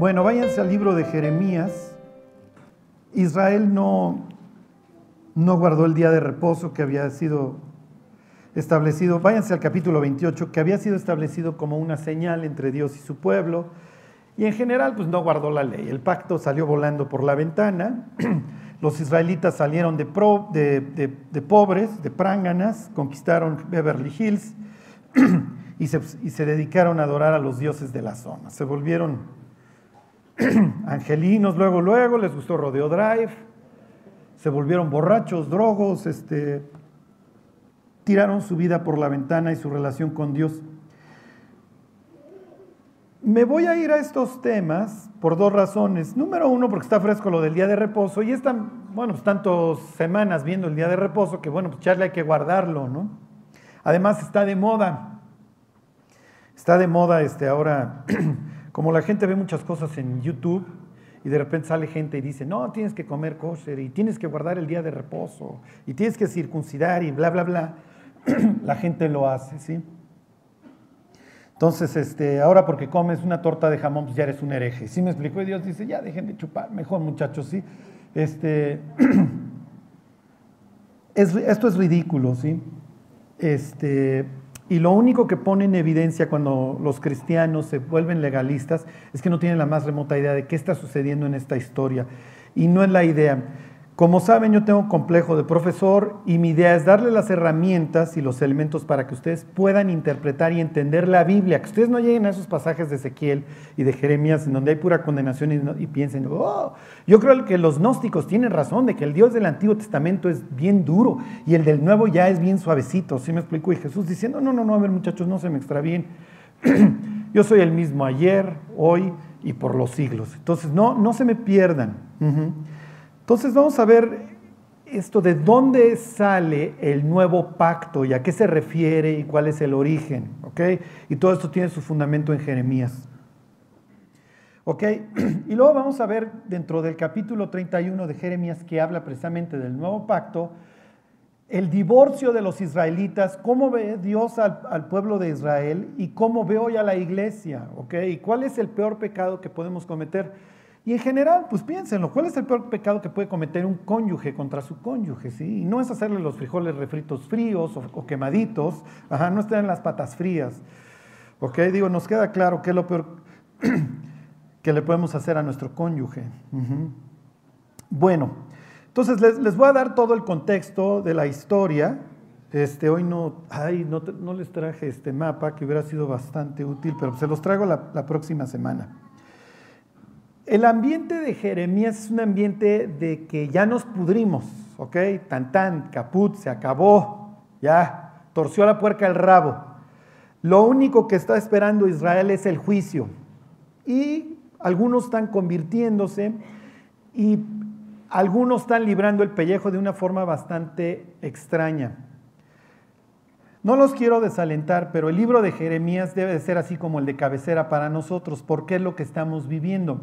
Bueno, váyanse al libro de Jeremías. Israel no, no guardó el día de reposo que había sido establecido. Váyanse al capítulo 28, que había sido establecido como una señal entre Dios y su pueblo. Y en general, pues no guardó la ley. El pacto salió volando por la ventana. Los israelitas salieron de, pobres, de pránganas, conquistaron Beverly Hills y se, y se dedicaron a adorar a los dioses de la zona. Se volvieron angelinos luego, luego, les gustó Rodeo Drive, se volvieron borrachos, drogos, este, tiraron su vida por la ventana y su relación con Dios. Me voy a ir a estos temas por dos razones. Número uno, porque está fresco lo del día de reposo y están, bueno, pues tantas semanas viendo el día de reposo que, bueno, pues charle hay que guardarlo, ¿no? Además está de moda. Está de moda este ahora, como la gente ve muchas cosas en YouTube y de repente sale gente y dice, no, tienes que comer kosher y tienes que guardar el día de reposo y tienes que circuncidar y bla, bla, bla. la gente lo hace, ¿sí? Entonces, este, ahora porque comes una torta de jamón, pues ya eres un hereje. ¿Sí me explicó? Y Dios dice, ya dejen de chupar, mejor muchachos, ¿sí? Este, esto es ridículo, ¿sí? Este, y lo único que pone en evidencia cuando los cristianos se vuelven legalistas es que no tienen la más remota idea de qué está sucediendo en esta historia. Y no es la idea. Como saben, yo tengo un complejo de profesor y mi idea es darle las herramientas y los elementos para que ustedes puedan interpretar y entender la Biblia, que ustedes no lleguen a esos pasajes de Ezequiel y de Jeremías en donde hay pura condenación y, piensen, oh, yo creo que los gnósticos tienen razón de que el Dios del Antiguo Testamento es bien duro y el del Nuevo ya es bien suavecito, ¿sí me explico? Y Jesús diciendo, no, no, no, a ver muchachos, no se me extravíen, yo soy el mismo ayer, hoy y por los siglos. Entonces, no, no se me pierdan. Entonces vamos a ver esto de dónde sale el nuevo pacto y a qué se refiere y cuál es el origen, ¿ok? Y todo esto tiene su fundamento en Jeremías. ¿Ok? Y luego vamos a ver dentro del capítulo 31 de Jeremías que habla precisamente del nuevo pacto, el divorcio de los israelitas, cómo ve Dios al, al, pueblo de Israel y cómo ve hoy a la iglesia, ¿ok? Y cuál es el peor pecado que podemos cometer. Y en general, pues piénsenlo, ¿cuál es el peor pecado que puede cometer un cónyuge contra su cónyuge? ¿sí? No es hacerle los frijoles refritos fríos o, quemaditos, ajá, no estén en las patas frías. ¿Ok? Digo, nos queda claro qué es lo peor que le podemos hacer a nuestro cónyuge. Bueno, entonces les, voy a dar todo el contexto de la historia. Este, hoy no, ay, no, no les traje este mapa que hubiera sido bastante útil, pero se los traigo la próxima semana. El ambiente de Jeremías es un ambiente de que ya nos pudrimos, ¿ok? Tan tan, caput, se acabó, ya, torció la puerca el rabo. Lo único que está esperando Israel es el juicio. Y algunos están convirtiéndose y algunos están librando el pellejo de una forma bastante extraña. No los quiero desalentar, pero el libro de Jeremías debe de ser así como el de cabecera para nosotros, porque es lo que estamos viviendo.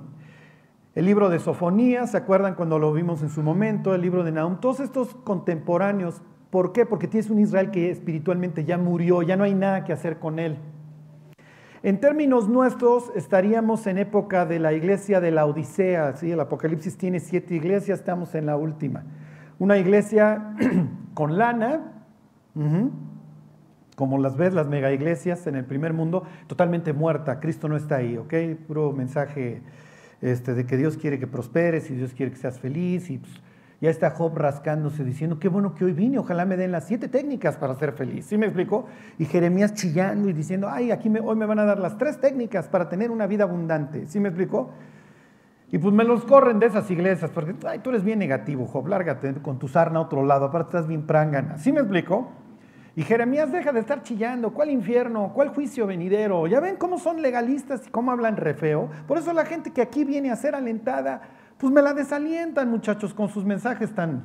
El libro de Sofonías, ¿se acuerdan cuando lo vimos en su momento? El libro de Nahum, todos estos contemporáneos. ¿Por qué? Porque tienes un Israel que espiritualmente ya murió, ya no hay nada que hacer con él. En términos nuestros, estaríamos en época de la iglesia de la Odisea. ¿sí? El Apocalipsis tiene siete iglesias, estamos en la última. Una iglesia con lana, como las ves, las mega iglesias en el primer mundo, totalmente muerta. Cristo no está ahí, ¿ok? Puro mensaje este, de que Dios quiere que prosperes y Dios quiere que seas feliz. Y pues, ya está Job rascándose diciendo, qué bueno que hoy vine, ojalá me den las siete técnicas para ser feliz. ¿Sí me explicó? Y Jeremías chillando y diciendo, ay, aquí hoy me van a dar las tres técnicas para tener una vida abundante. ¿Sí me explicó? Y pues me los corren de esas iglesias, porque ay, tú eres bien negativo, Job, lárgate con tu sarna a otro lado, aparte estás bien prangana. ¿Sí me explicó? Y Jeremías deja de estar chillando, ¿cuál infierno? ¿Cuál juicio venidero? Ya ven cómo son legalistas y cómo hablan re feo. Por eso la gente que aquí viene a ser alentada, pues me la desalientan muchachos con sus mensajes tan...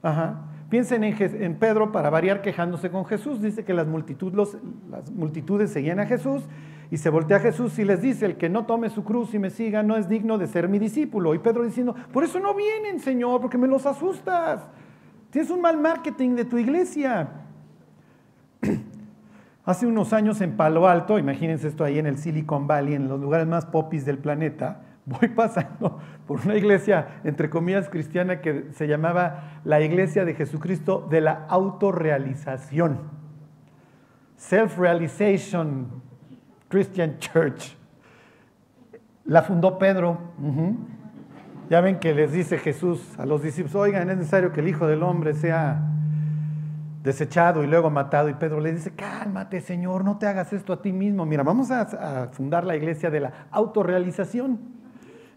Ajá. Piensen en, Pedro para variar quejándose con Jesús. Dice que las, las multitudes seguían a Jesús y se voltea a Jesús y les dice, el que no tome su cruz y me siga no es digno de ser mi discípulo. Y Pedro diciendo, por eso no vienen, Señor, porque me los asustas. Tienes un mal marketing de tu iglesia. Hace unos años en Palo Alto, imagínense esto ahí en el Silicon Valley, en los lugares más popis del planeta, voy pasando por una iglesia, entre comillas, cristiana que se llamaba la Iglesia de Jesucristo de la autorrealización. Self-Realization Christian Church. La fundó Pedro. Ya ven que les dice Jesús a los discípulos, oigan, es necesario que el Hijo del Hombre sea desechado y luego matado. Y Pedro le dice, cálmate Señor, no te hagas esto a ti mismo. Mira, vamos a, fundar la iglesia de la autorrealización.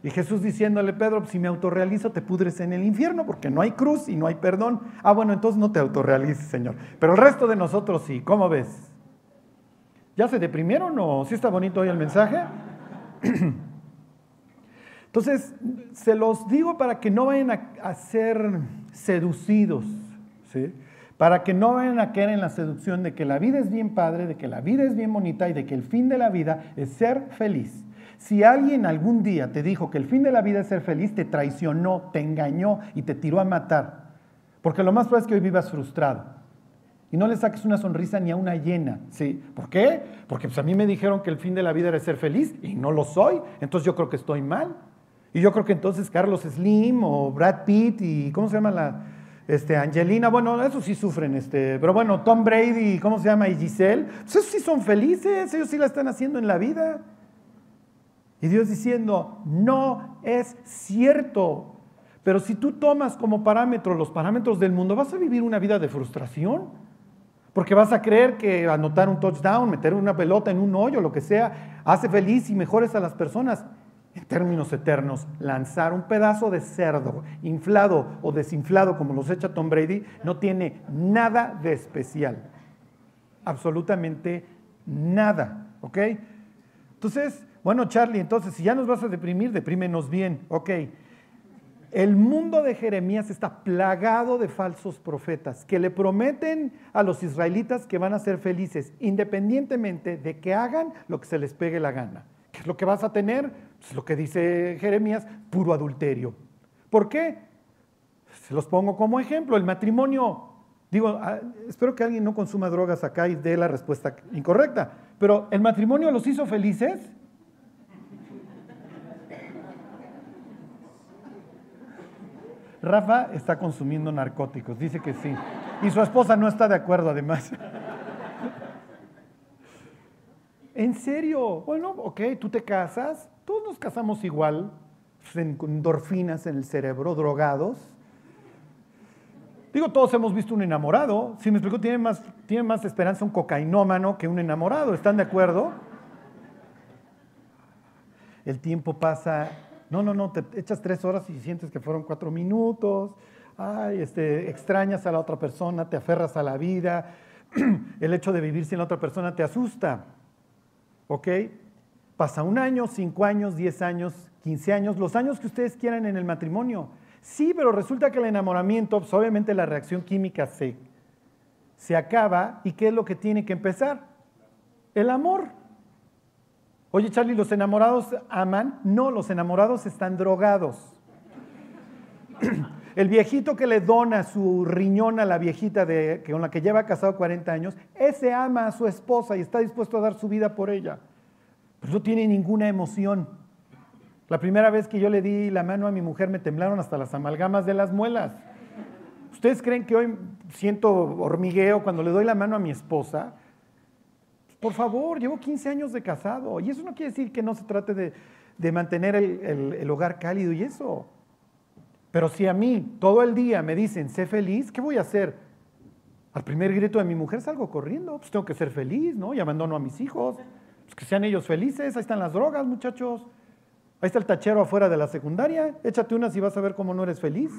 Y Jesús diciéndole, Pedro, si me autorrealizo te pudres en el infierno porque no hay cruz y no hay perdón. Ah, bueno, entonces no te autorrealices, Señor. Pero el resto de nosotros sí, ¿cómo ves? ¿Ya se deprimieron o sí está bonito hoy el mensaje? Entonces, se los digo para que no vayan a, ser seducidos, ¿sí? Para que no vayan a caer en la seducción de que la vida es bien padre, de que la vida es bien bonita y de que el fin de la vida es ser feliz. Si alguien algún día te dijo que el fin de la vida es ser feliz, te traicionó, te engañó y te tiró a matar. Porque lo más probable es que hoy vivas frustrado. Y no le saques una sonrisa ni a una hiena. ¿sí? ¿Por qué? Porque pues, a mí me dijeron que el fin de la vida era ser feliz y no lo soy. Entonces yo creo que estoy mal. Y yo creo que entonces Carlos Slim o Brad Pitt y ¿cómo se llama la este, Angelina? Bueno, esos sí sufren, este, pero bueno, Tom Brady, ¿cómo se llama? Y Giselle, pues esos sí son felices, ellos sí la están haciendo en la vida. Y Dios diciendo, no es cierto. Pero si tú tomas como parámetro los parámetros del mundo, vas a vivir una vida de frustración. Porque vas a creer que anotar un touchdown, meter una pelota en un hoyo, lo que sea, hace feliz y mejores a las personas en términos eternos, lanzar un pedazo de cerdo inflado o desinflado como los echa Tom Brady no tiene nada de especial. Absolutamente nada. ¿Ok? Entonces, bueno, Charlie, entonces si ya nos vas a deprimir, deprímenos bien. Ok. El mundo de Jeremías está plagado de falsos profetas que le prometen a los israelitas que van a ser felices independientemente de que hagan lo que se les pegue la gana. ¿Qué es lo que vas a tener? Es lo que dice Jeremías, puro adulterio. ¿Por qué? Se los pongo como ejemplo. El matrimonio, digo, ah, espero que alguien no consuma drogas acá y dé la respuesta incorrecta, pero ¿el matrimonio los hizo felices? Rafa está consumiendo narcóticos, dice que sí. Y su esposa no está de acuerdo además. ¿En serio? Bueno, ok, tú te casas, todos nos casamos igual, con endorfinas en el cerebro, drogados. Digo, todos hemos visto un enamorado. Si me explico, tiene más, tiene más esperanza un cocainómano que un enamorado. ¿Están de acuerdo? El tiempo pasa. No, no, no, te echas tres horas y sientes que fueron cuatro minutos. Ay, este, extrañas a la otra persona, te aferras a la vida. El hecho de vivir sin la otra persona te asusta. ¿Ok? Pasa un año, cinco años, diez años, quince años, los años que ustedes quieran en el matrimonio. Sí, pero resulta que el enamoramiento, pues obviamente la reacción química se, se acaba. ¿Y qué es lo que tiene que empezar? El amor. Oye, Charlie, ¿los enamorados aman? No, los enamorados están drogados. El viejito que le dona su riñón a la viejita con la que lleva casado 40 años, ese ama a su esposa y está dispuesto a dar su vida por ella. No tiene ninguna emoción. La primera vez que yo le di la mano a mi mujer me temblaron hasta las amalgamas de las muelas. ¿Ustedes creen que hoy siento hormigueo cuando le doy la mano a mi esposa? Por favor, llevo 15 años de casado y eso no quiere decir que no se trate de, mantener el hogar cálido y eso. Pero si a mí todo el día me dicen, sé feliz, ¿qué voy a hacer? Al primer grito de mi mujer salgo corriendo, pues tengo que ser feliz, ¿no? Y abandono a mis hijos, pues que sean ellos felices, ahí están las drogas, muchachos. Ahí está el tachero afuera de la secundaria, échate unas y vas a ver cómo no eres feliz.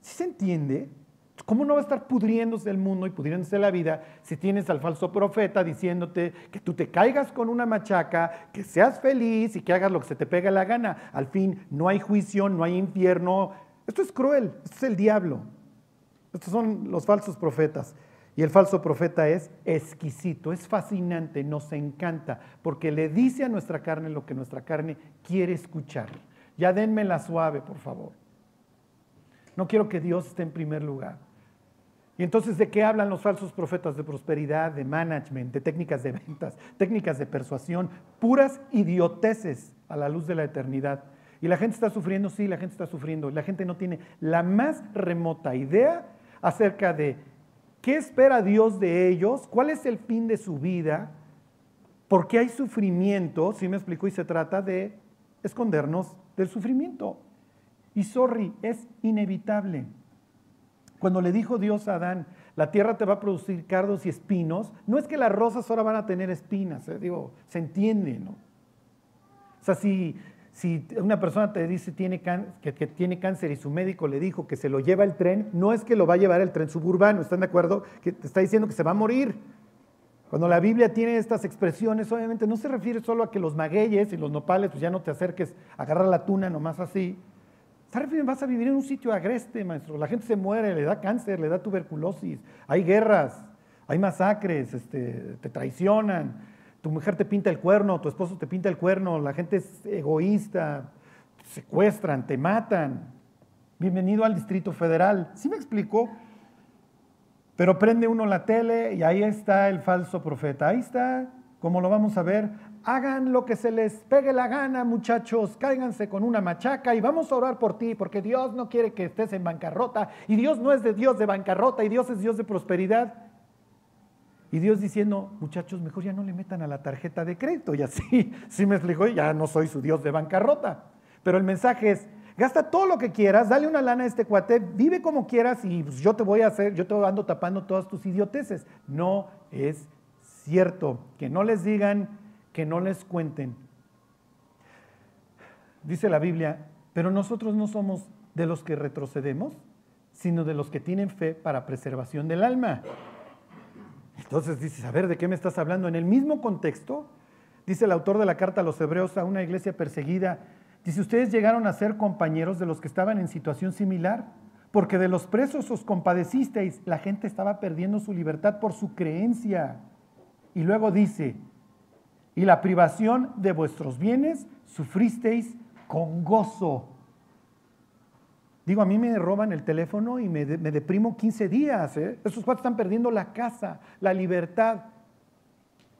¿Sí se entiende? ¿Cómo no va a estar pudriéndose el mundo y pudriéndose la vida si tienes al falso profeta diciéndote que tú te caigas con una machaca, que seas feliz y que hagas lo que se te pega la gana? Al fin, no hay juicio, no hay infierno, esto es cruel, esto es el diablo. Estos son los falsos profetas. Y el falso profeta es exquisito, es fascinante, nos encanta, porque le dice a nuestra carne lo que nuestra carne quiere escuchar. Ya denme la suave, por favor. No quiero que Dios esté en primer lugar. Y entonces, ¿de qué hablan los falsos profetas? De prosperidad, de management, de técnicas de ventas, técnicas de persuasión, puras idioteces a la luz de la eternidad. ¿Y la gente está sufriendo? Sí, la gente está sufriendo. La gente no tiene la más remota idea acerca de qué espera Dios de ellos, cuál es el fin de su vida, por qué hay sufrimiento, si me explico, y se trata de escondernos del sufrimiento. Y sorry, es inevitable. Cuando le dijo Dios a Adán, la tierra te va a producir cardos y espinos, no es que las rosas ahora van a tener espinas, ¿eh? digo, se entiende, ¿no? O sea, si, si una persona te dice tiene que, tiene cáncer y su médico le dijo que se lo lleva el tren, no es que lo va a llevar el tren suburbano, ¿están de acuerdo? Que te está diciendo que se va a morir. Cuando la Biblia tiene estas expresiones, obviamente no se refiere solo a que los magueyes y los nopales, pues ya no te acerques a agarrar la tuna nomás así, vas a vivir en un sitio agreste, maestro. La gente se muere, le da cáncer, le da tuberculosis, hay guerras, hay masacres, este, te traicionan, tu mujer te pinta el cuerno, tu esposo te pinta el cuerno, la gente es egoísta, secuestran, te matan. Bienvenido al Distrito Federal. ¿Sí me explico? Pero prende uno la tele y ahí está el falso profeta. Ahí está, como lo vamos a ver, hagan lo que se les pegue la gana, muchachos, cáiganse con una machaca y vamos a orar por ti, porque Dios no quiere que estés en bancarrota y Dios no es de Dios de bancarrota y Dios es Dios de prosperidad. Y Dios diciendo, muchachos, mejor ya no le metan a la tarjeta de crédito y así, sí me explicó, ya no soy su Dios de bancarrota. Pero el mensaje es, gasta todo lo que quieras, dale una lana a este cuate, vive como quieras y pues, yo te voy a hacer, yo te ando tapando todas tus idioteces. No es cierto, que no les digan que no les cuenten. Dice la Biblia, pero nosotros no somos de los que retrocedemos, sino de los que tienen fe para preservación del alma. Entonces dices, a ver, ¿de qué me estás hablando? En el mismo contexto, dice el autor de la carta a los hebreos a una iglesia perseguida, dice, ustedes llegaron a ser compañeros de los que estaban en situación similar, porque de los presos os compadecisteis, la gente estaba perdiendo su libertad por su creencia. Y luego dice, y la privación de vuestros bienes sufristeis con gozo. Digo, a mí me roban el teléfono y me, deprimo 15 días. ¿eh? Esos cuatro están perdiendo la casa, la libertad.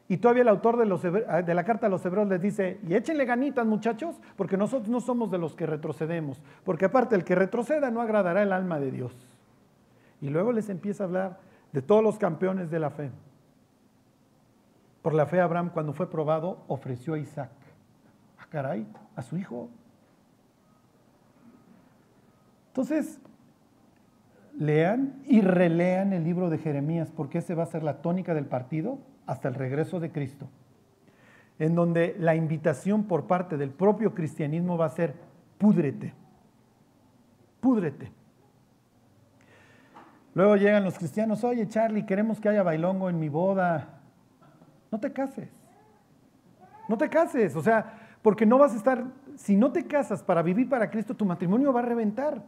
Y todavía el autor de, los, de, la carta a los hebreos les dice, y échenle ganitas muchachos, porque nosotros no somos de los que retrocedemos, porque aparte el que retroceda no agradará el alma de Dios. Y luego les empieza a hablar de todos los campeones de la fe. Por la fe Abraham cuando fue probado ofreció a Isaac. A ah, caray, a su hijo. Entonces, lean y relean el libro de Jeremías porque ese va a ser la tónica del partido hasta el regreso de Cristo. En donde la invitación por parte del propio cristianismo va a ser púdrete. Púdrete. Luego llegan los cristianos, oye Charlie, queremos que haya bailongo en mi boda. No te cases. No te cases, o sea, porque no vas a estar, si no te casas para vivir para Cristo, tu matrimonio va a reventar.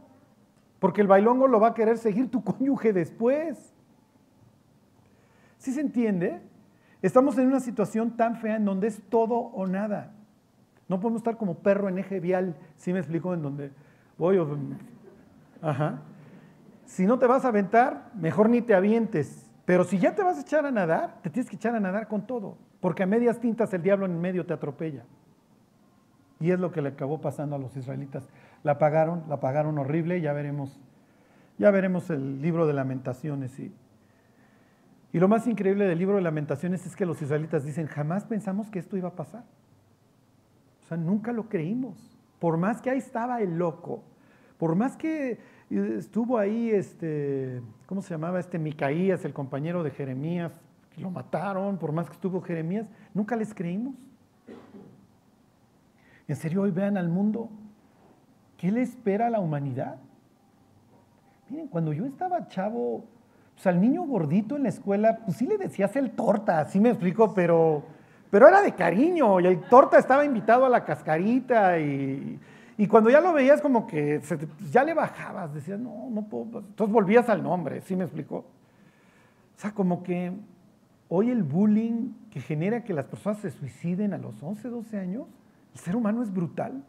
Porque el bailongo lo va a querer seguir tu cónyuge después. ¿Sí se entiende? Estamos en una situación tan fea en donde es todo o nada. No podemos estar como perro en eje vial, ¿sí me explico? En donde voy Ajá. Si no te vas a aventar, mejor ni te avientes. Pero si ya te vas a echar a nadar, te tienes que echar a nadar con todo, porque a medias tintas el diablo en medio te atropella. Y es lo que le acabó pasando a los israelitas. La pagaron, la pagaron horrible, ya veremos, ya veremos el libro de lamentaciones. Y, y lo más increíble del libro de lamentaciones es que los israelitas dicen, jamás pensamos que esto iba a pasar. O sea, nunca lo creímos. Por más que ahí estaba el loco, por más que estuvo ahí, este, ¿cómo se llamaba? Este Micaías, el compañero de Jeremías, que lo mataron, por más que estuvo Jeremías, nunca les creímos. En serio, hoy vean al mundo, ¿qué le espera a la humanidad? Miren, cuando yo estaba chavo, pues al niño gordito en la escuela, pues sí le decías el torta, así me explico, pero, pero era de cariño, y el torta estaba invitado a la cascarita y y cuando ya lo veías como que ya le bajabas, decías, no, no puedo. Pues, entonces volvías al nombre, ¿sí me explicó? O sea, como que hoy el bullying que genera que las personas se suiciden a los 11, 12 años, el ser humano es brutal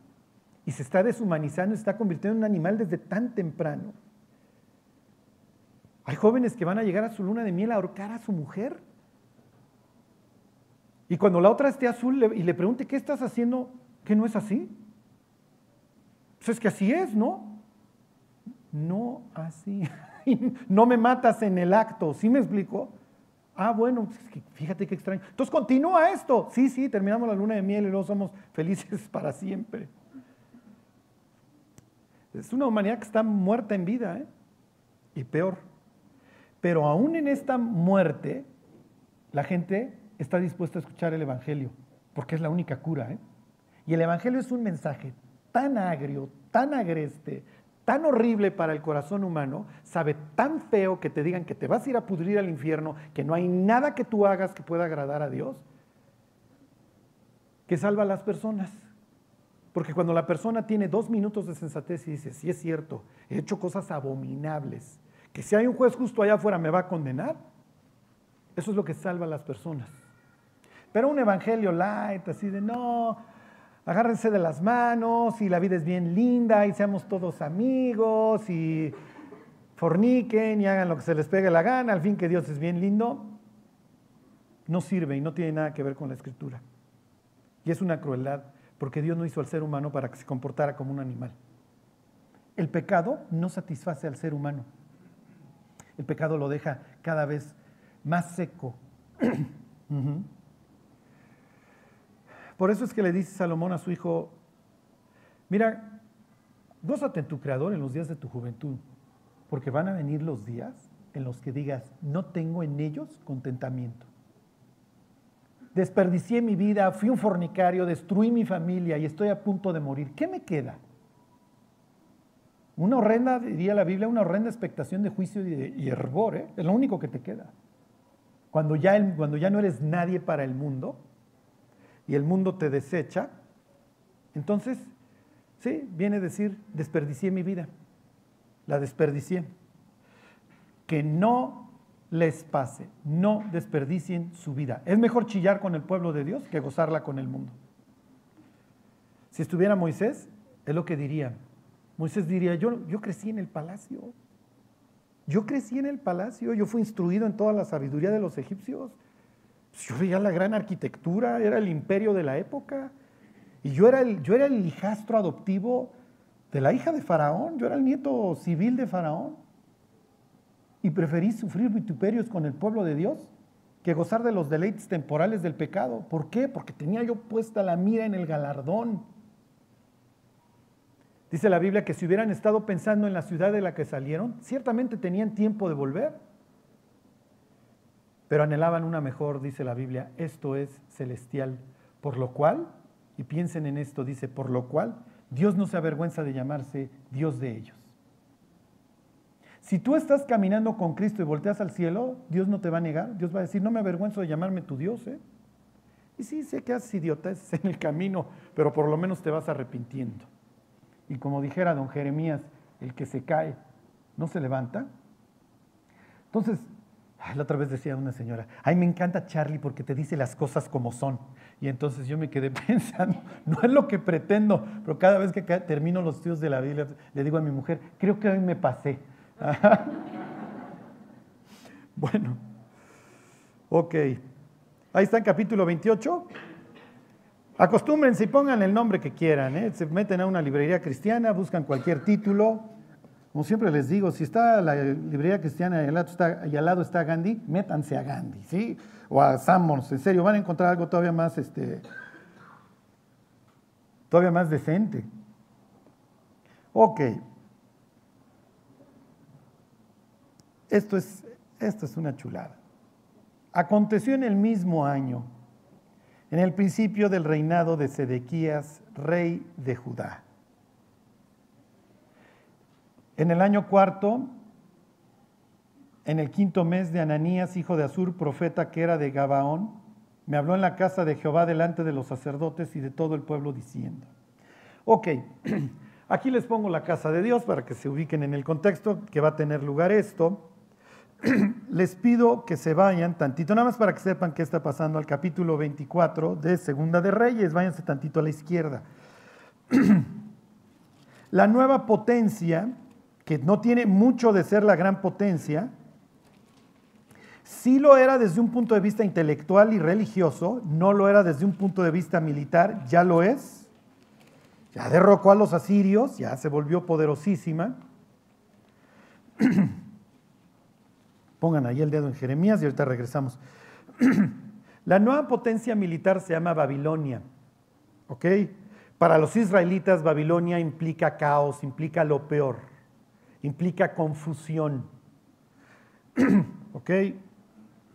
y se está deshumanizando, se está convirtiendo en un animal desde tan temprano. Hay jóvenes que van a llegar a su luna de miel a ahorcar a su mujer. Y cuando la otra esté azul y le pregunte, ¿qué estás haciendo? ¿Qué no es así? Pues es que así es, ¿no? No así. no me matas en el acto, ¿sí me explico? Ah, bueno, pues fíjate qué extraño. Entonces continúa esto. Sí, sí, terminamos la luna de miel y luego somos felices para siempre. Es una humanidad que está muerta en vida, ¿eh? Y peor. Pero aún en esta muerte, la gente está dispuesta a escuchar el Evangelio, porque es la única cura, ¿eh? Y el Evangelio es un mensaje tan agrio, tan agreste, tan horrible para el corazón humano, sabe tan feo que te digan que te vas a ir a pudrir al infierno, que no hay nada que tú hagas que pueda agradar a Dios, que salva a las personas. Porque cuando la persona tiene dos minutos de sensatez y dice, sí es cierto, he hecho cosas abominables, que si hay un juez justo allá afuera me va a condenar, eso es lo que salva a las personas. Pero un evangelio light, así de no, agárrense de las manos y la vida es bien linda y seamos todos amigos y forniquen y hagan lo que se les pegue la gana, al fin que Dios es bien lindo, no sirve y no tiene nada que ver con la escritura. Y es una crueldad, porque Dios no hizo al ser humano para que se comportara como un animal. El pecado no satisface al ser humano. El pecado lo deja cada vez más seco. Por eso es que le dice Salomón a su hijo, mira, gózate en tu creador en los días de tu juventud, porque van a venir los días en los que digas, no tengo en ellos contentamiento. Desperdicié mi vida, fui un fornicario, destruí mi familia y estoy a punto de morir. ¿Qué me queda? Una horrenda, diría la Biblia, una horrenda expectación de juicio y, de, hervor, ¿eh? es lo único que te queda. Cuando ya, cuando ya no eres nadie para el mundo, y el mundo te desecha, entonces, sí, viene a decir, desperdicié mi vida, la desperdicié. Que no les pase, no desperdicien su vida. Es mejor chillar con el pueblo de Dios que gozarla con el mundo. Si estuviera Moisés, es lo que diría. Moisés diría, yo, yo crecí en el palacio, yo crecí en el palacio, yo fui instruido en toda la sabiduría de los egipcios. Pues yo veía la gran arquitectura, era el imperio de la época. Y yo era, el, yo era el hijastro adoptivo de la hija de Faraón, yo era el nieto civil de Faraón. Y preferí sufrir vituperios con el pueblo de Dios que gozar de los deleites temporales del pecado. ¿Por qué? Porque tenía yo puesta la mira en el galardón. Dice la Biblia que si hubieran estado pensando en la ciudad de la que salieron, ciertamente tenían tiempo de volver pero anhelaban una mejor, dice la Biblia, esto es celestial, por lo cual, y piensen en esto, dice, por lo cual Dios no se avergüenza de llamarse Dios de ellos. Si tú estás caminando con Cristo y volteas al cielo, Dios no te va a negar, Dios va a decir, no me avergüenzo de llamarme tu Dios. ¿eh? Y sí, sé que haces idiotas en el camino, pero por lo menos te vas arrepintiendo. Y como dijera don Jeremías, el que se cae no se levanta. Entonces, la otra vez decía una señora, ay, me encanta Charlie porque te dice las cosas como son. Y entonces yo me quedé pensando, no es lo que pretendo, pero cada vez que termino los estudios de la Biblia, le digo a mi mujer, creo que hoy me pasé. bueno, ok. Ahí está en capítulo 28. Acostúmbrense y pongan el nombre que quieran. ¿eh? Se meten a una librería cristiana, buscan cualquier título como siempre les digo, si está la librería cristiana y al lado está, Gandhi, métanse a Gandhi, ¿sí? O a Sammons, en serio, van a encontrar algo todavía más, este, todavía más decente. Ok. Esto es, esto es una chulada. Aconteció en el mismo año, en el principio del reinado de Sedequías, rey de Judá en el año cuarto, en el quinto mes de Ananías, hijo de Azur, profeta que era de Gabaón, me habló en la casa de Jehová delante de los sacerdotes y de todo el pueblo diciendo, ok, aquí les pongo la casa de Dios para que se ubiquen en el contexto que va a tener lugar esto. les pido que se vayan tantito, nada más para que sepan qué está pasando al capítulo 24 de Segunda de Reyes, váyanse tantito a la izquierda. la nueva potencia que no tiene mucho de ser la gran potencia, sí lo era desde un punto de vista intelectual y religioso, no lo era desde un punto de vista militar, ya lo es. ya derrocó a los asirios, ya se volvió poderosísima. Pongan ahí el dedo en Jeremías y ahorita regresamos. La nueva potencia militar se llama Babilonia. ¿Ok? Para los israelitas, Babilonia implica caos, implica lo peor, implica confusión. ¿Ok?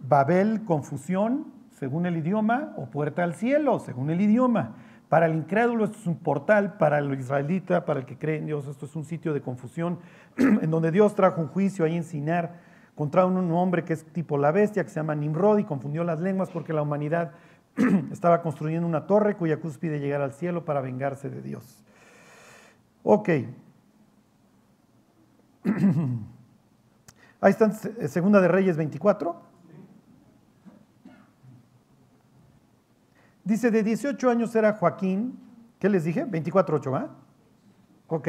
Babel, confusión, según el idioma, o puerta al cielo, según el idioma. Para el incrédulo esto es un portal, para el israelita, para el que cree en Dios, esto es un sitio de confusión, en donde Dios trajo un juicio ahí en Sinar contra un hombre que es tipo la bestia, que se llama Nimrod, y confundió las lenguas porque la humanidad estaba construyendo una torre cuya cúspide llegar al cielo para vengarse de Dios. Ok. Ahí está, Segunda de Reyes 24. Dice, de 18 años era Joaquín, ¿qué les dije? 24.8, ¿va? Ok.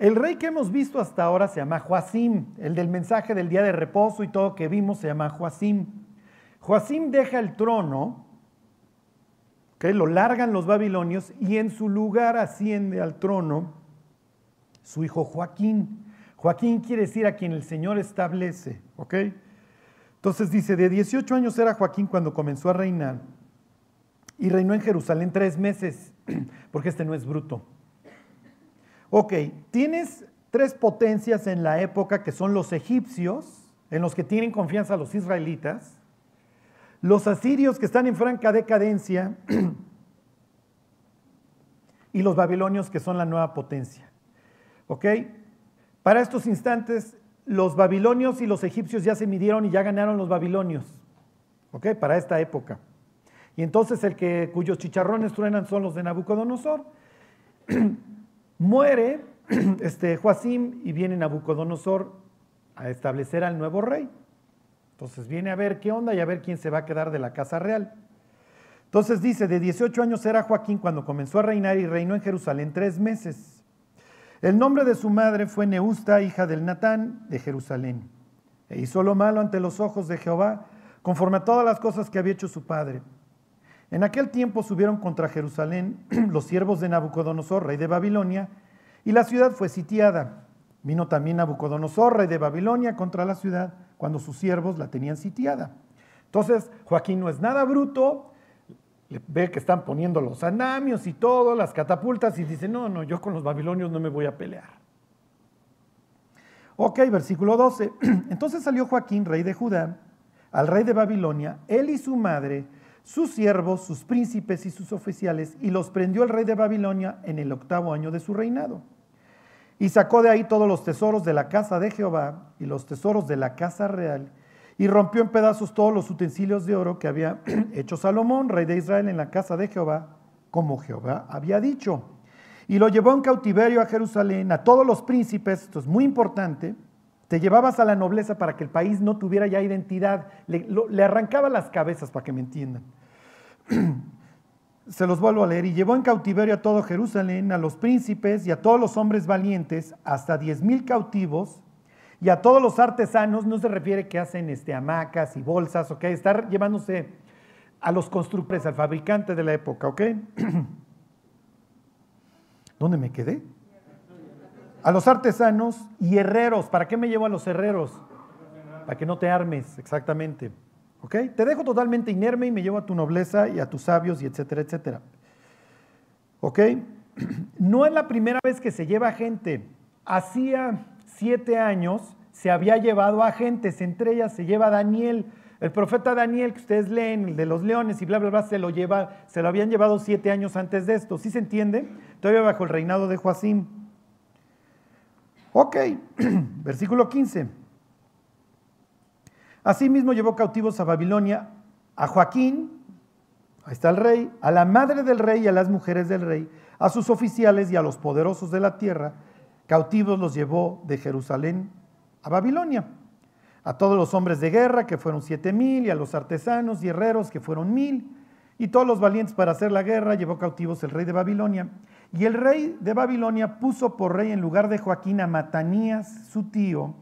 El rey que hemos visto hasta ahora se llama Joacim, el del mensaje del día de reposo y todo que vimos se llama Joacim. Joacim deja el trono, que lo largan los babilonios y en su lugar asciende al trono su hijo Joaquín. Joaquín quiere decir a quien el Señor establece, ¿ok? Entonces dice, de 18 años era Joaquín cuando comenzó a reinar y reinó en Jerusalén tres meses, porque este no es bruto. Ok, tienes tres potencias en la época que son los egipcios, en los que tienen confianza los israelitas, los asirios que están en franca decadencia y los babilonios que son la nueva potencia. ¿Ok? Para estos instantes, los babilonios y los egipcios ya se midieron y ya ganaron los babilonios. ¿Ok? Para esta época. Y entonces el que cuyos chicharrones truenan son los de Nabucodonosor. Muere este Joacim y viene Nabucodonosor a establecer al nuevo rey. Entonces viene a ver qué onda y a ver quién se va a quedar de la casa real. Entonces dice, de 18 años era Joaquín cuando comenzó a reinar y reinó en Jerusalén tres meses. El nombre de su madre fue Neusta, hija del Natán de Jerusalén. E hizo lo malo ante los ojos de Jehová, conforme a todas las cosas que había hecho su padre. En aquel tiempo subieron contra Jerusalén los siervos de Nabucodonosor, rey de Babilonia, y la ciudad fue sitiada. Vino también Nabucodonosor, rey de Babilonia, contra la ciudad, cuando sus siervos la tenían sitiada. Entonces, Joaquín no es nada bruto, ve que están poniendo los andamios y todo, las catapultas, y dice, no, no, yo con los babilonios no me voy a pelear. Ok, versículo 12. Entonces salió Joaquín, rey de Judá, al rey de Babilonia, él y su madre, sus siervos, sus príncipes y sus oficiales, y los prendió el rey de Babilonia en el octavo año de su reinado. Y sacó de ahí todos los tesoros de la casa de Jehová y los tesoros de la casa real, y rompió en pedazos todos los utensilios de oro que había hecho Salomón, rey de Israel, en la casa de Jehová, como Jehová había dicho. Y lo llevó en cautiverio a Jerusalén, a todos los príncipes, esto es muy importante, te llevabas a la nobleza para que el país no tuviera ya identidad, le, arrancaba las cabezas para que me entiendan. Se los vuelvo a leer. Y llevó en cautiverio a todo Jerusalén, a los príncipes y a todos los hombres valientes, hasta diez mil cautivos, y a todos los artesanos, no se refiere que hacen este, hamacas y bolsas, ¿ok? Estar llevándose a los constructores, al fabricante de la época, ¿ok? ¿Dónde me quedé? A los artesanos y herreros. ¿Para qué me llevo a los herreros? Para que no te armes, exactamente. ¿Ok? Te dejo totalmente inerme y me llevo a tu nobleza y a tus sabios y etcétera, etcétera. ¿Ok? No es la primera vez que se lleva gente. Hacía siete años se había llevado a agentes, entre ellas se lleva Daniel. El profeta Daniel, que ustedes leen, el de los leones y bla, bla, bla, se lo, lleva, se lo habían llevado siete años antes de esto. ¿Sí se entiende? Todavía bajo el reinado de Joacim. Ok, versículo 15. Asimismo llevó cautivos a Babilonia a Joaquín, ahí está el rey, a la madre del rey y a las mujeres del rey, a sus oficiales y a los poderosos de la tierra. Cautivos los llevó de Jerusalén a Babilonia. A todos los hombres de guerra, que fueron siete mil, y a los artesanos y herreros, que fueron mil, y todos los valientes para hacer la guerra, llevó cautivos el rey de Babilonia. Y el rey de Babilonia puso por rey en lugar de Joaquín a Matanías, su tío,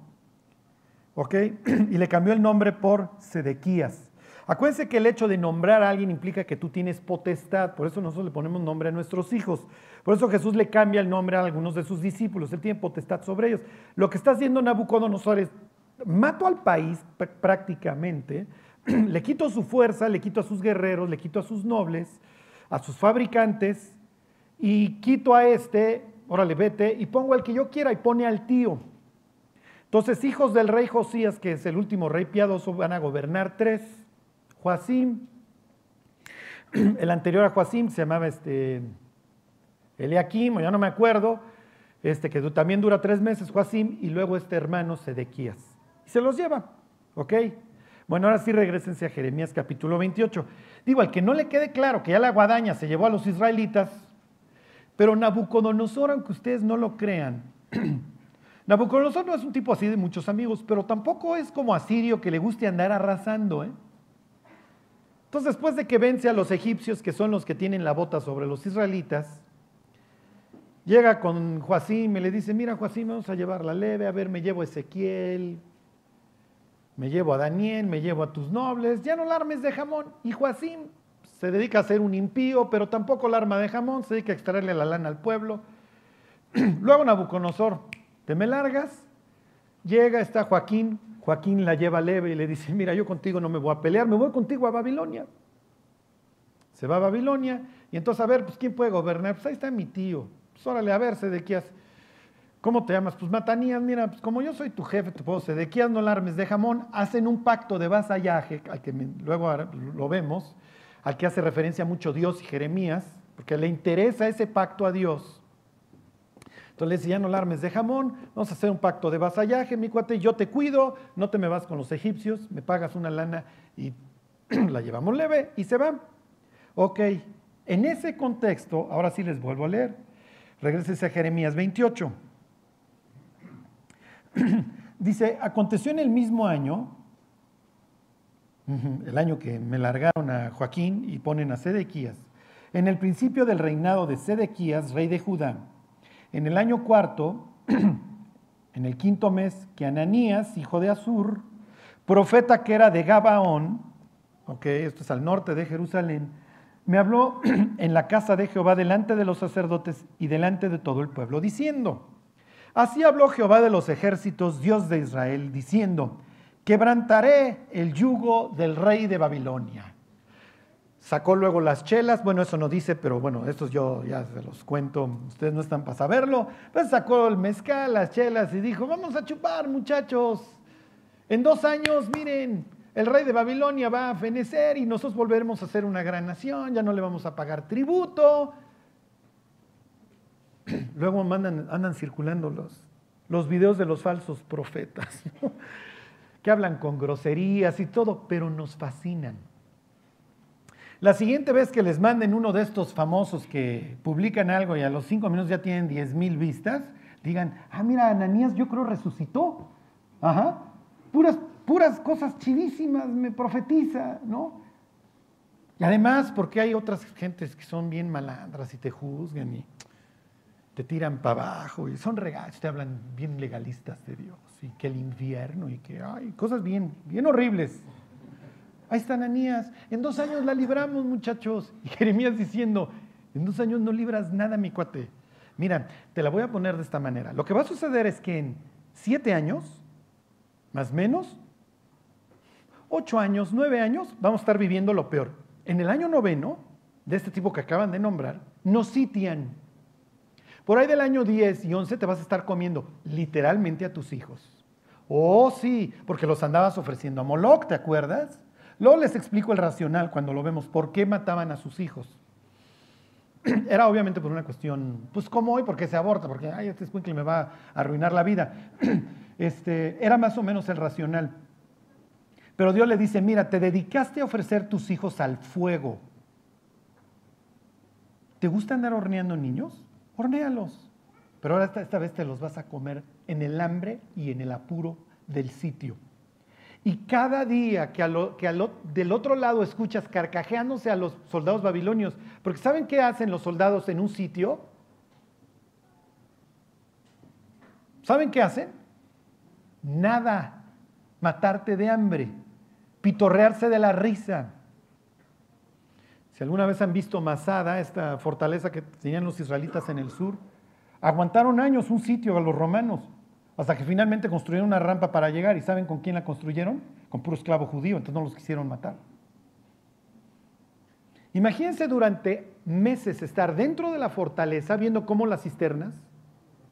¿ok? Y le cambió el nombre por Sedequías. Acuérdense que el hecho de nombrar a alguien implica que tú tienes potestad, por eso nosotros le ponemos nombre a nuestros hijos. Por eso Jesús le cambia el nombre a algunos de sus discípulos, él tiene potestad sobre ellos. Lo que está haciendo Nabucodonosor es, mato al país prácticamente, le quito su fuerza, le quito a sus guerreros, le quito a sus nobles, a sus fabricantes, y quito a este, órale, vete, y pongo al que yo quiera y pone al tío. Entonces, hijos del rey Josías, que es el último rey piadoso, van a gobernar tres. Joacim, el anterior a Joacim se llamaba este, Eliakim, ya no me acuerdo, este, que también dura tres meses, Joacim, y luego este hermano Sedequías. Y se los lleva, ¿ok? Bueno, ahora sí regresense a Jeremías capítulo 28. Digo, al que no le quede claro que ya la guadaña se llevó a los israelitas, pero Nabucodonosor, aunque ustedes no lo crean, Nabucodonosor no es un tipo así de muchos amigos, pero tampoco es como Asirio que le guste andar arrasando, ¿eh? Entonces, después de que vence a los egipcios, que son los que tienen la bota sobre los israelitas, llega con Joacim y le dice, mira Joacim, vamos a llevar la leve, a ver, me llevo a Ezequiel, me llevo a Daniel, me llevo a tus nobles, ya no la armes de jamón. Y Joacim se dedica a ser un impío, pero tampoco la arma de jamón, se dedica a extraerle la lana al pueblo. Luego Nabucodonosor, te me largas, llega, está Joaquín, Joaquín la lleva leve y le dice, mira, yo contigo no me voy a pelear, me voy contigo a Babilonia. Se va a Babilonia y entonces, a ver, pues ¿quién puede gobernar? Pues ahí está mi tío. Pues órale, a ver, Sedequías, ¿cómo te llamas? Pues Matanías, mira, pues como yo soy tu jefe, te puedo Sedequías, no alarmes de jamón, hacen un pacto de vasallaje, al que luego lo vemos, al que hace referencia mucho Dios y Jeremías, porque le interesa ese pacto a Dios. Entonces le dice, ya no alarmes de jamón, vamos a hacer un pacto de vasallaje, mi cuate, yo te cuido, no te me vas con los egipcios, me pagas una lana y la llevamos leve y se va. Ok, en ese contexto, ahora sí les vuelvo a leer. Regrese a Jeremías 28. Dice, aconteció en el mismo año, el año que me largaron a Joaquín y ponen a Sedequías, en el principio del reinado de Sedequías, rey de Judá, en el año cuarto, en el quinto mes, que Ananías, hijo de Azur, profeta que era de Gabaón, ok, esto es al norte de Jerusalén, me habló en la casa de Jehová delante de los sacerdotes y delante de todo el pueblo, diciendo, así habló Jehová de los ejércitos, Dios de Israel, diciendo, quebrantaré el yugo del rey de Babilonia Sacó luego las chelas, bueno, eso no dice, pero bueno, estos yo ya se los cuento, ustedes no están para saberlo. Pues sacó el mezcal, las chelas y dijo, vamos a chupar muchachos. En dos años, miren, el rey de Babilonia va a fenecer y nosotros volveremos a ser una gran nación, ya no le vamos a pagar tributo. Luego andan circulando los, los videos de los falsos profetas, que hablan con groserías y todo, pero nos fascinan. La siguiente vez que les manden uno de estos famosos que publican algo y a los cinco minutos ya tienen diez mil vistas, digan, ah, mira, Ananías yo creo resucitó. Ajá. Puras, puras cosas chivísimas me profetiza, ¿no? Y además, porque hay otras gentes que son bien malandras y te juzgan y te tiran para abajo y son regalos, te hablan bien legalistas de Dios y que el infierno y que hay cosas bien, bien horribles. Ahí está Ananías. En dos años la libramos, muchachos. Y Jeremías diciendo, en dos años no libras nada, mi cuate. Mira, te la voy a poner de esta manera. Lo que va a suceder es que en siete años, más menos, ocho años, nueve años, vamos a estar viviendo lo peor. En el año noveno, de este tipo que acaban de nombrar, nos sitian. Por ahí del año 10 y 11 te vas a estar comiendo literalmente a tus hijos. Oh, sí, porque los andabas ofreciendo a Moloch, ¿te acuerdas? Luego les explico el racional cuando lo vemos, por qué mataban a sus hijos. Era obviamente por una cuestión, pues como hoy, porque se aborta, porque ay, este que me va a arruinar la vida. Este, era más o menos el racional. Pero Dios le dice, mira, te dedicaste a ofrecer tus hijos al fuego. ¿Te gusta andar horneando niños? Hornéalos. Pero ahora esta, vez te los vas a comer en el hambre y en el apuro del sitio. Y cada día que, del otro lado escuchas carcajeándose a los soldados babilonios, porque ¿saben qué hacen los soldados en un sitio? ¿Saben qué hacen? Nada, matarte de hambre. pitorrearse de la risa. Si alguna vez han visto Masada, esta fortaleza que tenían los israelitas en el sur, aguantaron años un sitio a los romanos, hasta que finalmente construyeron una rampa para llegar. ¿Y saben con quién la construyeron? Con puro esclavo judío, entonces no los quisieron matar. Imagínense durante meses estar dentro de la fortaleza viendo cómo las cisternas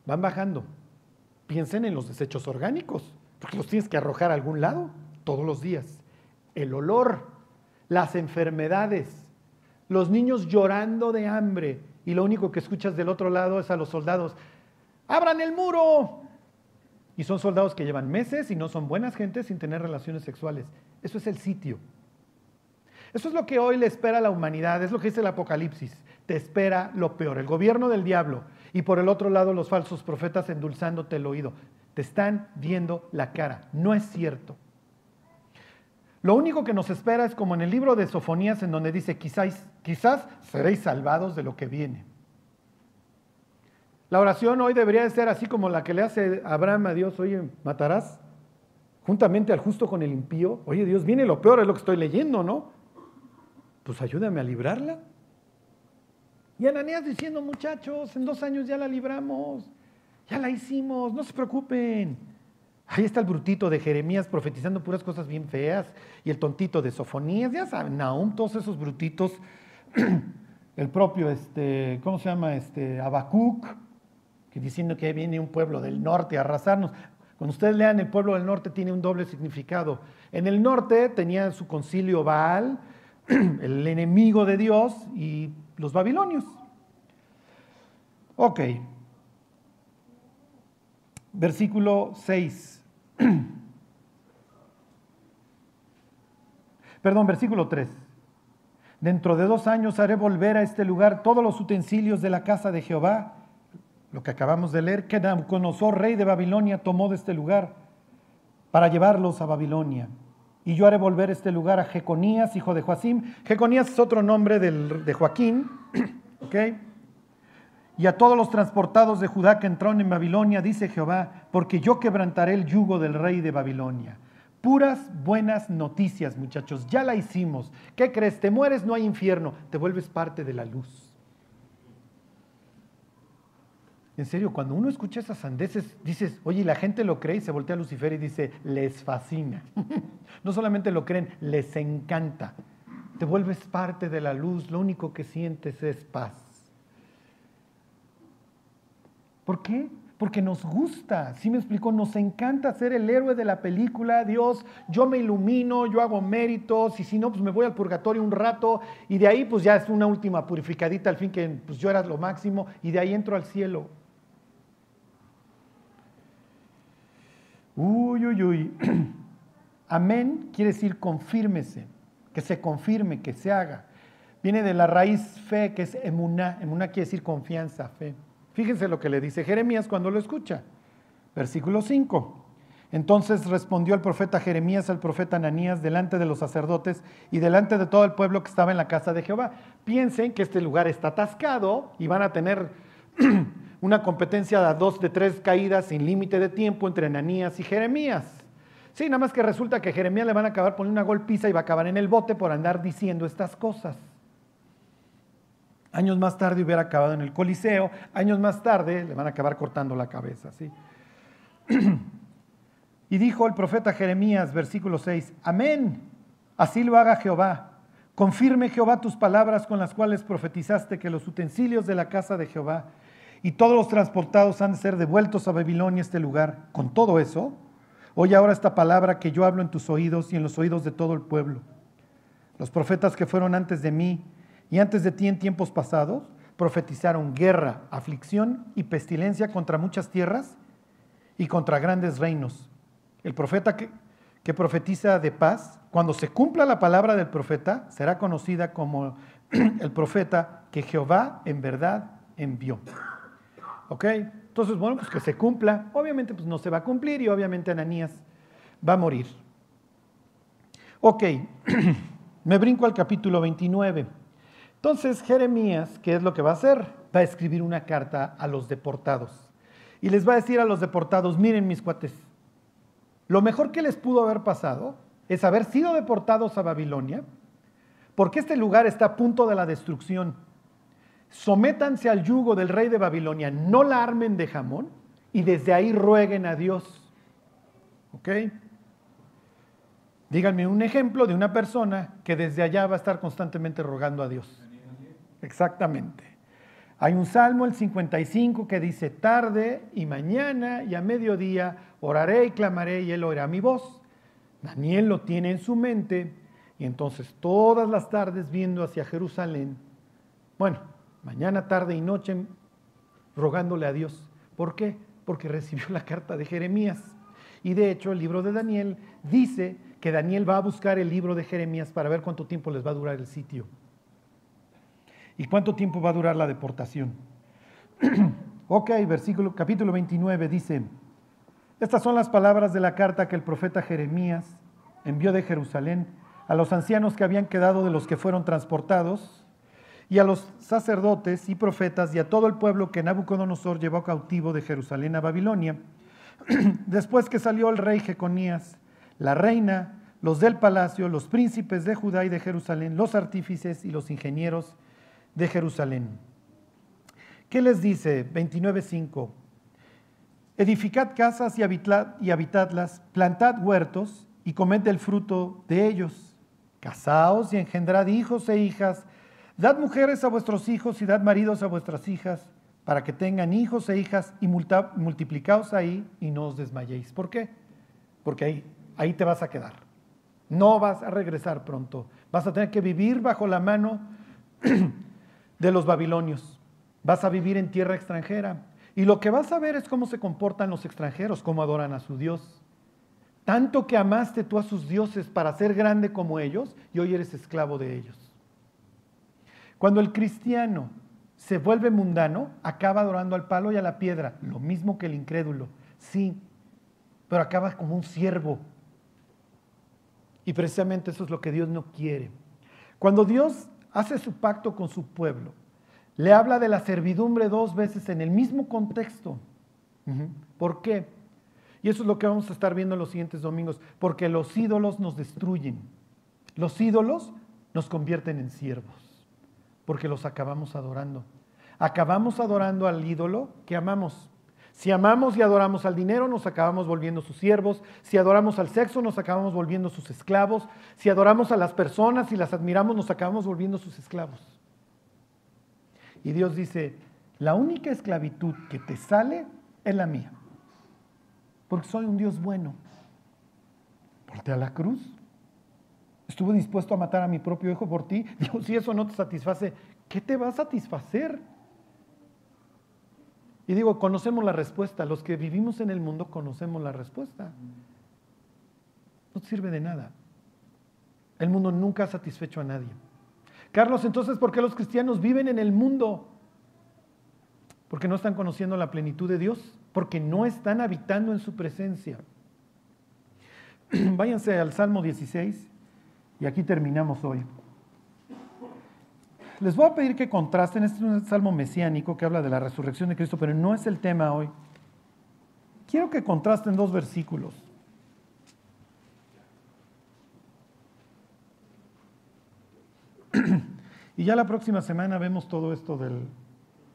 van bajando. Piensen en los desechos orgánicos, porque los tienes que arrojar a algún lado todos los días. El olor, las enfermedades, los niños llorando de hambre y lo único que escuchas del otro lado es a los soldados, abran el muro. Y son soldados que llevan meses y no son buenas gentes sin tener relaciones sexuales. Eso es el sitio. Eso es lo que hoy le espera a la humanidad, es lo que dice el Apocalipsis. Te espera lo peor, el gobierno del diablo y por el otro lado los falsos profetas endulzándote el oído. Te están viendo la cara, no es cierto. Lo único que nos espera es como en el libro de Sofonías en donde dice, quizás, quizás seréis salvados de lo que viene. La oración hoy debería de ser así como la que le hace Abraham a Dios, oye, ¿matarás juntamente al justo con el impío? Oye, Dios, viene lo peor, es lo que estoy leyendo, ¿no? Pues ayúdame a librarla. Y Ananías diciendo, muchachos, en dos años ya la libramos, ya la hicimos, no se preocupen. Ahí está el brutito de Jeremías profetizando puras cosas bien feas. Y el tontito de Sofonías, ya saben, Nahum, todos esos brutitos. el propio, este, ¿cómo se llama? Este, Habacuc, que diciendo que viene un pueblo del norte a arrasarnos. Cuando ustedes lean el pueblo del norte tiene un doble significado. En el norte tenía su concilio Baal, el enemigo de Dios, y los babilonios. Ok. Versículo 6. Perdón, versículo 3. Dentro de dos años haré volver a este lugar todos los utensilios de la casa de Jehová. Lo que acabamos de leer, que Nabucodonosor, rey de Babilonia, tomó de este lugar para llevarlos a Babilonia. Y yo haré volver este lugar a Jeconías, hijo de Joacim. Jeconías es otro nombre de Joaquín. ¿ok?, y a todos los transportados de Judá que entraron en Babilonia, dice Jehová, porque yo quebrantaré el yugo del rey de Babilonia. Puras buenas noticias, muchachos, ya la hicimos. ¿Qué crees? Te mueres, no hay infierno, te vuelves parte de la luz. En serio, cuando uno escucha esas sandeces, dices, oye, la gente lo cree y se voltea a Lucifer y dice, les fascina. no solamente lo creen, les encanta. Te vuelves parte de la luz, lo único que sientes es paz. ¿Por qué? Porque nos gusta, ¿sí me explico? Nos encanta ser el héroe de la película, Dios, yo me ilumino, yo hago méritos, y si no, pues me voy al purgatorio un rato, y de ahí pues ya es una última purificadita al fin que pues yo era lo máximo, y de ahí entro al cielo. Uy, uy, uy. Amén quiere decir confírmese, que se confirme, que se haga. Viene de la raíz fe, que es emuná. Emuná quiere decir confianza, fe. Fíjense lo que le dice Jeremías cuando lo escucha. Versículo 5. Entonces respondió el profeta Jeremías al profeta Ananías delante de los sacerdotes y delante de todo el pueblo que estaba en la casa de Jehová. Piensen que este lugar está atascado y van a tener una competencia de dos, de tres caídas sin límite de tiempo entre Ananías y Jeremías. Sí, nada más que resulta que Jeremías le van a acabar poniendo una golpiza y va a acabar en el bote por andar diciendo estas cosas. Años más tarde hubiera acabado en el Coliseo, años más tarde le van a acabar cortando la cabeza. ¿sí? y dijo el profeta Jeremías, versículo 6, amén, así lo haga Jehová. Confirme Jehová tus palabras con las cuales profetizaste que los utensilios de la casa de Jehová y todos los transportados han de ser devueltos a Babilonia, este lugar. Con todo eso, oye ahora esta palabra que yo hablo en tus oídos y en los oídos de todo el pueblo. Los profetas que fueron antes de mí, y antes de ti en tiempos pasados profetizaron guerra, aflicción y pestilencia contra muchas tierras y contra grandes reinos. El profeta que, profetiza de paz, cuando se cumpla la palabra del profeta, será conocida como el profeta que Jehová en verdad envió. ¿Ok? Entonces, bueno, pues que se cumpla. Obviamente, pues no se va a cumplir y obviamente Ananías va a morir. Ok, me brinco al capítulo 29. Entonces Jeremías, ¿qué es lo que va a hacer? Va a escribir una carta a los deportados. Y les va a decir a los deportados, miren mis cuates, lo mejor que les pudo haber pasado es haber sido deportados a Babilonia, porque este lugar está a punto de la destrucción. Sométanse al yugo del rey de Babilonia, no la armen de jamón y desde ahí rueguen a Dios. ¿Ok? Díganme un ejemplo de una persona que desde allá va a estar constantemente rogando a Dios. Exactamente. Hay un salmo, el 55, que dice, tarde y mañana y a mediodía oraré y clamaré y él oirá mi voz. Daniel lo tiene en su mente y entonces todas las tardes viendo hacia Jerusalén, bueno, mañana, tarde y noche rogándole a Dios. ¿Por qué? Porque recibió la carta de Jeremías. Y de hecho el libro de Daniel dice que Daniel va a buscar el libro de Jeremías para ver cuánto tiempo les va a durar el sitio. ¿Y cuánto tiempo va a durar la deportación? ok, versículo, capítulo 29 dice, estas son las palabras de la carta que el profeta Jeremías envió de Jerusalén a los ancianos que habían quedado de los que fueron transportados, y a los sacerdotes y profetas y a todo el pueblo que Nabucodonosor llevó cautivo de Jerusalén a Babilonia, después que salió el rey Jeconías, la reina, los del palacio, los príncipes de Judá y de Jerusalén, los artífices y los ingenieros de Jerusalén. ¿Qué les dice? 29.5. Edificad casas y, y habitadlas, plantad huertos y comed el fruto de ellos. Casaos y engendrad hijos e hijas, dad mujeres a vuestros hijos y dad maridos a vuestras hijas, para que tengan hijos e hijas y multiplicaos ahí y no os desmayéis. ¿Por qué? Porque ahí, ahí te vas a quedar. No vas a regresar pronto. Vas a tener que vivir bajo la mano de los babilonios. Vas a vivir en tierra extranjera. Y lo que vas a ver es cómo se comportan los extranjeros, cómo adoran a su Dios. Tanto que amaste tú a sus dioses para ser grande como ellos y hoy eres esclavo de ellos. Cuando el cristiano se vuelve mundano, acaba adorando al palo y a la piedra, lo mismo que el incrédulo, sí, pero acaba como un siervo. Y precisamente eso es lo que Dios no quiere. Cuando Dios hace su pacto con su pueblo, le habla de la servidumbre dos veces en el mismo contexto. ¿Por qué? Y eso es lo que vamos a estar viendo en los siguientes domingos, porque los ídolos nos destruyen. Los ídolos nos convierten en siervos, porque los acabamos adorando. Acabamos adorando al ídolo que amamos. Si amamos y adoramos al dinero, nos acabamos volviendo sus siervos. Si adoramos al sexo, nos acabamos volviendo sus esclavos. Si adoramos a las personas y las admiramos, nos acabamos volviendo sus esclavos. Y Dios dice, la única esclavitud que te sale es la mía porque soy un Dios bueno. Porté a la cruz. Estuve dispuesto a matar a mi propio hijo por ti. Dios, si eso no te satisface, ¿qué te va a satisfacer? Y digo, conocemos la respuesta. Los que vivimos en el mundo conocemos la respuesta. No sirve de nada. El mundo nunca ha satisfecho a nadie. Carlos, entonces, ¿por qué los cristianos viven en el mundo? Porque no están conociendo la plenitud de Dios porque no están habitando en su presencia. Váyanse al Salmo 16 y aquí terminamos hoy. Les voy a pedir que contrasten, este es un salmo mesiánico que habla de la resurrección de Cristo, pero no es el tema hoy. Quiero que contrasten dos versículos. y ya la próxima semana vemos todo esto del,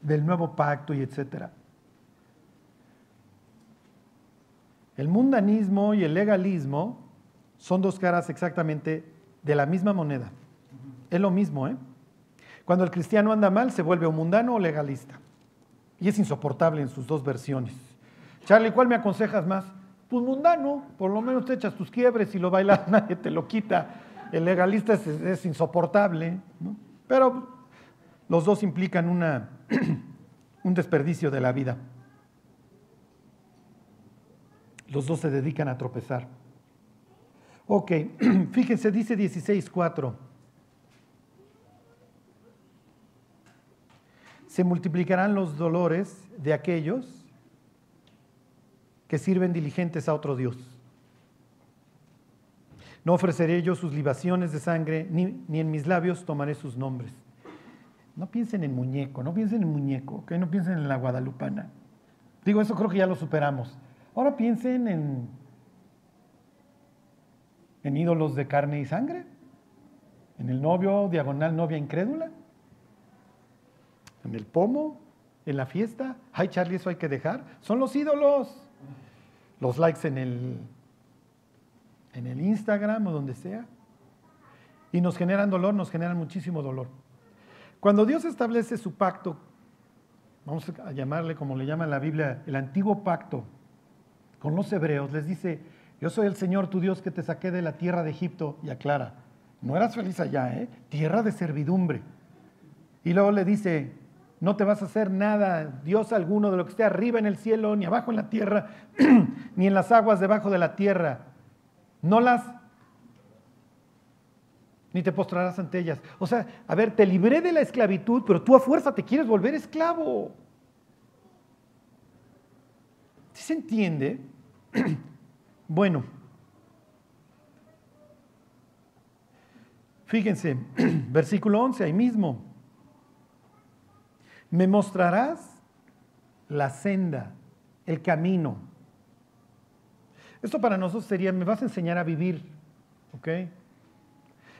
del nuevo pacto y etcétera. El mundanismo y el legalismo son dos caras exactamente de la misma moneda. Es lo mismo, ¿eh? Cuando el cristiano anda mal, se vuelve o mundano o legalista. Y es insoportable en sus dos versiones. Charlie, ¿cuál me aconsejas más? Pues mundano, por lo menos te echas tus quiebres y lo bailas, nadie te lo quita. El legalista es, insoportable, ¿no? Pero los dos implican una, un desperdicio de la vida. Los dos se dedican a tropezar. Ok, fíjense, dice 16.4. Se multiplicarán los dolores de aquellos que sirven diligentes a otro Dios. No ofreceré yo sus libaciones de sangre, ni, ni, en mis labios tomaré sus nombres. No piensen en muñeco, no piensen en muñeco, no piensen en la guadalupana. Digo, eso creo que ya lo superamos. Ahora piensen en, en ídolos de carne y sangre, en el novio diagonal novia incrédula, en el pomo, en la fiesta. Ay, Charlie, eso hay que dejar. Son los ídolos. Los likes en el, en el Instagram o donde sea. Y nos generan dolor, nos generan muchísimo dolor. Cuando Dios establece su pacto, vamos a llamarle como le llama en la Biblia, el antiguo pacto con los hebreos, les dice, yo soy el Señor tu Dios que te saqué de la tierra de Egipto, y aclara, no eras feliz allá, ¿eh? tierra de servidumbre. Y luego le dice, no te vas a hacer nada, Dios alguno, de lo que esté arriba en el cielo, ni abajo en la tierra, ni en las aguas debajo de la tierra. No las, ni te postrarás ante ellas. O sea, a ver, te libré de la esclavitud, pero tú a fuerza te quieres volver esclavo. ¿Sí se entiende? bueno, fíjense, versículo 11, ahí mismo me mostrarás la senda, el camino. Esto para nosotros sería, me vas a enseñar a vivir, ¿ok?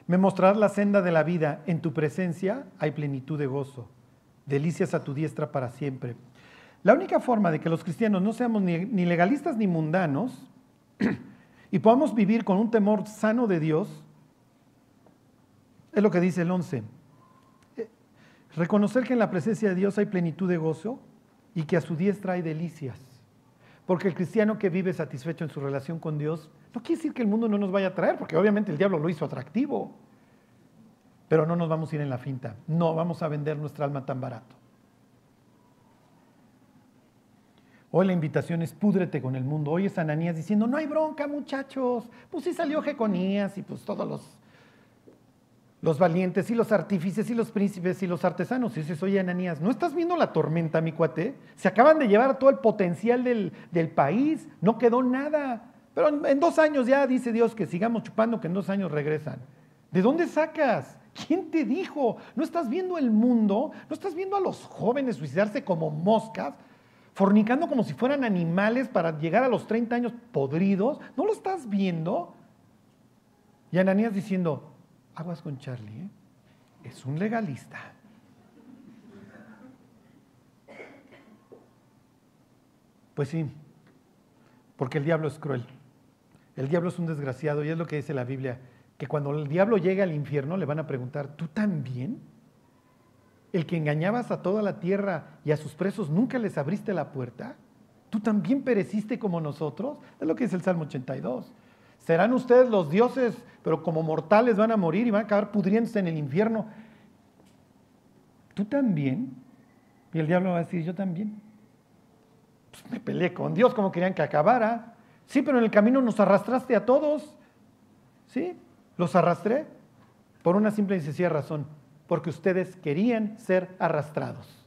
Me mostrarás la senda de la vida, en tu presencia hay plenitud de gozo, delicias a tu diestra para siempre. La única forma de que los cristianos no seamos ni, legalistas ni mundanos y podamos vivir con un temor sano de Dios, es lo que dice el 11 Reconocer que en la presencia de Dios hay plenitud de gozo y que a su diestra hay delicias. Porque el cristiano que vive satisfecho en su relación con Dios, no quiere decir que el mundo no nos vaya a traer, porque obviamente el diablo lo hizo atractivo. Pero no nos vamos a ir en la finta, no vamos a vender nuestra alma tan barato. Hoy la invitación es púdrete con el mundo. Hoy es Ananías diciendo, no hay bronca muchachos. Pues sí salió Jeconías y pues todos los los valientes y los artífices y los príncipes y los artesanos. Y dices, oye, Ananías, ¿no estás viendo la tormenta, mi cuate? Se acaban de llevar todo el potencial del, país, no quedó nada. Pero en, en, dos años ya dice Dios que sigamos chupando, que en dos años regresan. ¿De dónde sacas? ¿Quién te dijo? ¿No estás viendo el mundo? ¿No estás viendo a los jóvenes suicidarse como moscas? Fornicando como si fueran animales para llegar a los 30 años podridos. ¿No lo estás viendo? Y Ananías diciendo, aguas con Charlie, ¿eh? es un legalista. Pues sí, porque el diablo es cruel. El diablo es un desgraciado y es lo que dice la Biblia, que cuando el diablo llega al infierno le van a preguntar, ¿tú también? El que engañabas a toda la tierra y a sus presos, ¿nunca les abriste la puerta? ¿Tú también pereciste como nosotros? Es lo que dice el Salmo 82. Serán ustedes los dioses, pero como mortales van a morir y van a acabar pudriéndose en el infierno. ¿Tú también? Y el diablo va a decir, yo también. Pues me peleé con Dios como querían que acabara. Sí, pero en el camino nos arrastraste a todos. ¿Sí? Los arrastré por una simple y sencilla razón. Porque ustedes querían ser arrastrados.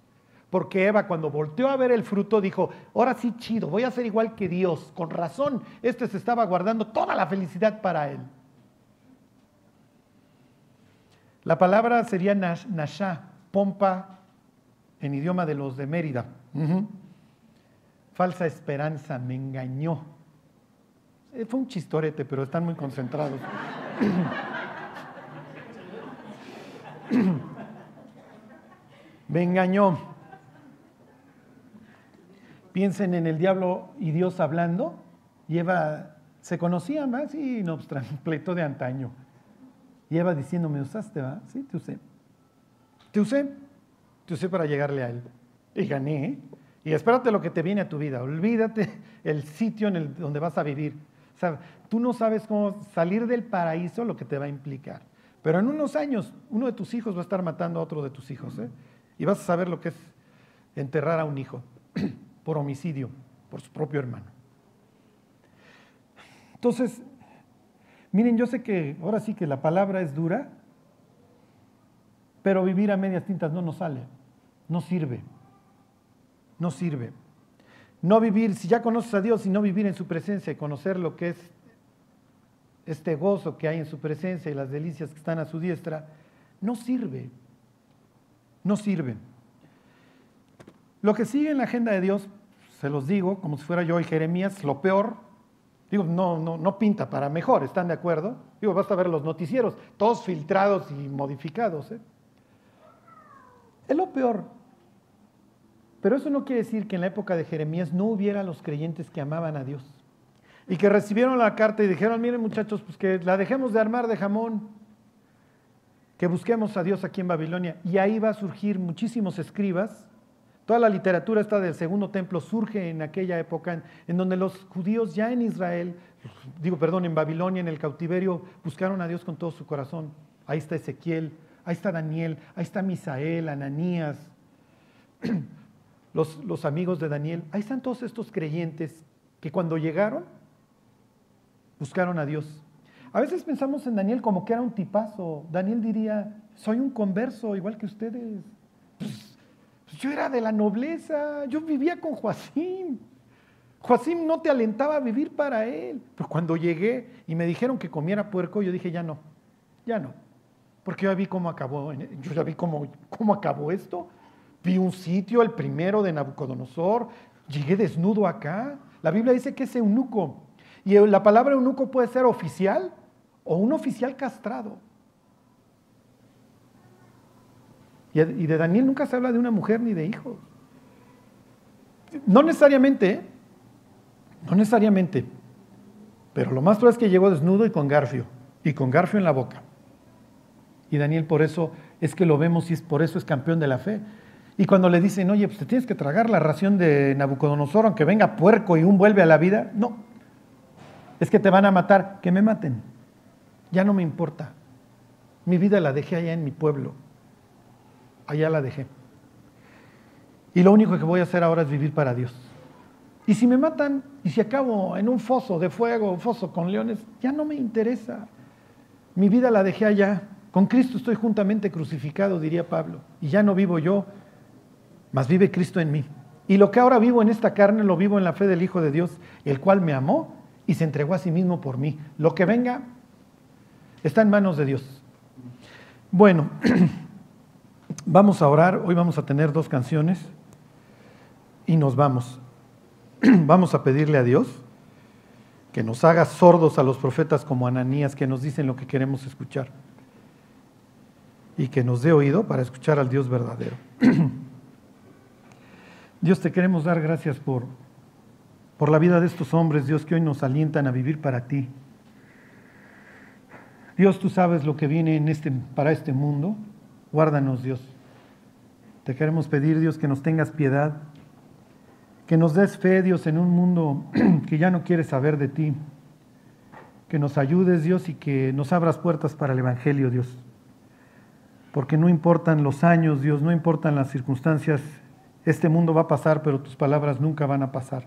Porque Eva cuando volteó a ver el fruto dijo, ahora sí chido, voy a ser igual que Dios. Con razón, este se estaba guardando toda la felicidad para él. La palabra sería nasha, pompa en idioma de los de Mérida. Falsa esperanza, me engañó. Eh, fue un chistorete, pero están muy concentrados. me engañó. Piensen en el diablo y Dios hablando. Y Eva se conocía más y no obstante, pleito de antaño. Y Eva diciendo, me usaste, ¿va? Sí, te usé. Te usé. Te usé para llegarle a él. Y gané. ¿eh? Y espérate lo que te viene a tu vida. Olvídate el sitio en el, donde vas a vivir. O sea, tú no sabes cómo salir del paraíso, lo que te va a implicar. Pero en unos años, uno de tus hijos va a estar matando a otro de tus hijos. ¿eh? Y vas a saber lo que es enterrar a un hijo. por homicidio, por su propio hermano. Entonces, miren, yo sé que ahora sí que la palabra es dura, pero vivir a medias tintas no nos sale, no sirve, no sirve. No vivir, si ya conoces a Dios y no vivir en su presencia y conocer lo que es este gozo que hay en su presencia y las delicias que están a su diestra, no sirve, no sirve. Lo que sigue en la agenda de Dios se los digo, como si fuera yo y Jeremías, lo peor, Digo, no, no, no pinta para mejor, ¿están de acuerdo? Digo, basta ver los noticieros, todos filtrados y modificados. ¿eh? Es lo peor. Pero eso no quiere decir que en la época de Jeremías no hubiera los creyentes que amaban a Dios. Y que recibieron la carta y dijeron, miren muchachos, pues que la dejemos de armar de jamón, que busquemos a Dios aquí en Babilonia. Y ahí va a surgir muchísimos escribas. Toda la literatura del segundo templo surge en aquella época en, donde los judíos ya en Israel, digo, perdón, en Babilonia, en el cautiverio, buscaron a Dios con todo su corazón. Ahí está Ezequiel, ahí está Daniel, ahí está Misael, Ananías, los, los amigos de Daniel. Ahí están todos estos creyentes que cuando llegaron buscaron a Dios. A veces pensamos en Daniel como que era un tipazo. Daniel diría, soy un converso igual que ustedes. Yo era de la nobleza, yo vivía con Joacim. Joacim no te alentaba a vivir para él. Pero cuando llegué y me dijeron que comiera puerco, yo dije, ya no, ya no. Porque yo ya vi cómo acabó, yo ya vi cómo, cómo acabó esto. Vi un sitio, el primero de Nabucodonosor, llegué desnudo acá. La Biblia dice que es eunuco. Y la palabra eunuco puede ser oficial o un oficial castrado. Y de Daniel nunca se habla de una mujer ni de hijos. No necesariamente, no necesariamente, pero lo más probable es que llegó desnudo y con garfio, y con garfio en la boca. Y Daniel por eso es que lo vemos y es por eso es campeón de la fe. Y cuando le dicen, oye, pues te tienes que tragar la ración de Nabucodonosor, aunque venga puerco y un vuelve a la vida, no, es que te van a matar, que me maten. Ya no me importa. Mi vida la dejé allá en mi pueblo. Allá la dejé. Y lo único que voy a hacer ahora es vivir para Dios. Y si me matan, y si acabo en un foso de fuego, un foso con leones, ya no me interesa. Mi vida la dejé allá. Con Cristo estoy juntamente crucificado, diría Pablo. Y ya no vivo yo, mas vive Cristo en mí. Y lo que ahora vivo en esta carne lo vivo en la fe del Hijo de Dios, el cual me amó y se entregó a sí mismo por mí. Lo que venga está en manos de Dios. Bueno, vamos a orar. Hoy vamos a tener dos canciones y nos vamos. Vamos a pedirle a Dios que nos haga sordos a los profetas como Ananías que nos dicen lo que queremos escuchar y que nos dé oído para escuchar al Dios verdadero. Dios, te queremos dar gracias por por la vida de estos hombres, Dios, que hoy nos alientan a vivir para ti. Dios, tú sabes lo que viene en este, para este mundo. Guárdanos, Dios. Te queremos pedir, Dios, que nos tengas piedad, que nos des fe, Dios, en un mundo que ya no quiere saber de ti. Que nos ayudes, Dios, y que nos abras puertas para el Evangelio, Dios. Porque no importan los años, Dios, no importan las circunstancias. Este mundo va a pasar, pero tus palabras nunca van a pasar.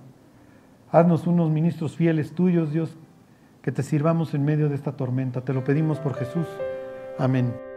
Haznos unos ministros fieles tuyos, Dios, que te sirvamos en medio de esta tormenta. Te lo pedimos por Jesús. Amén.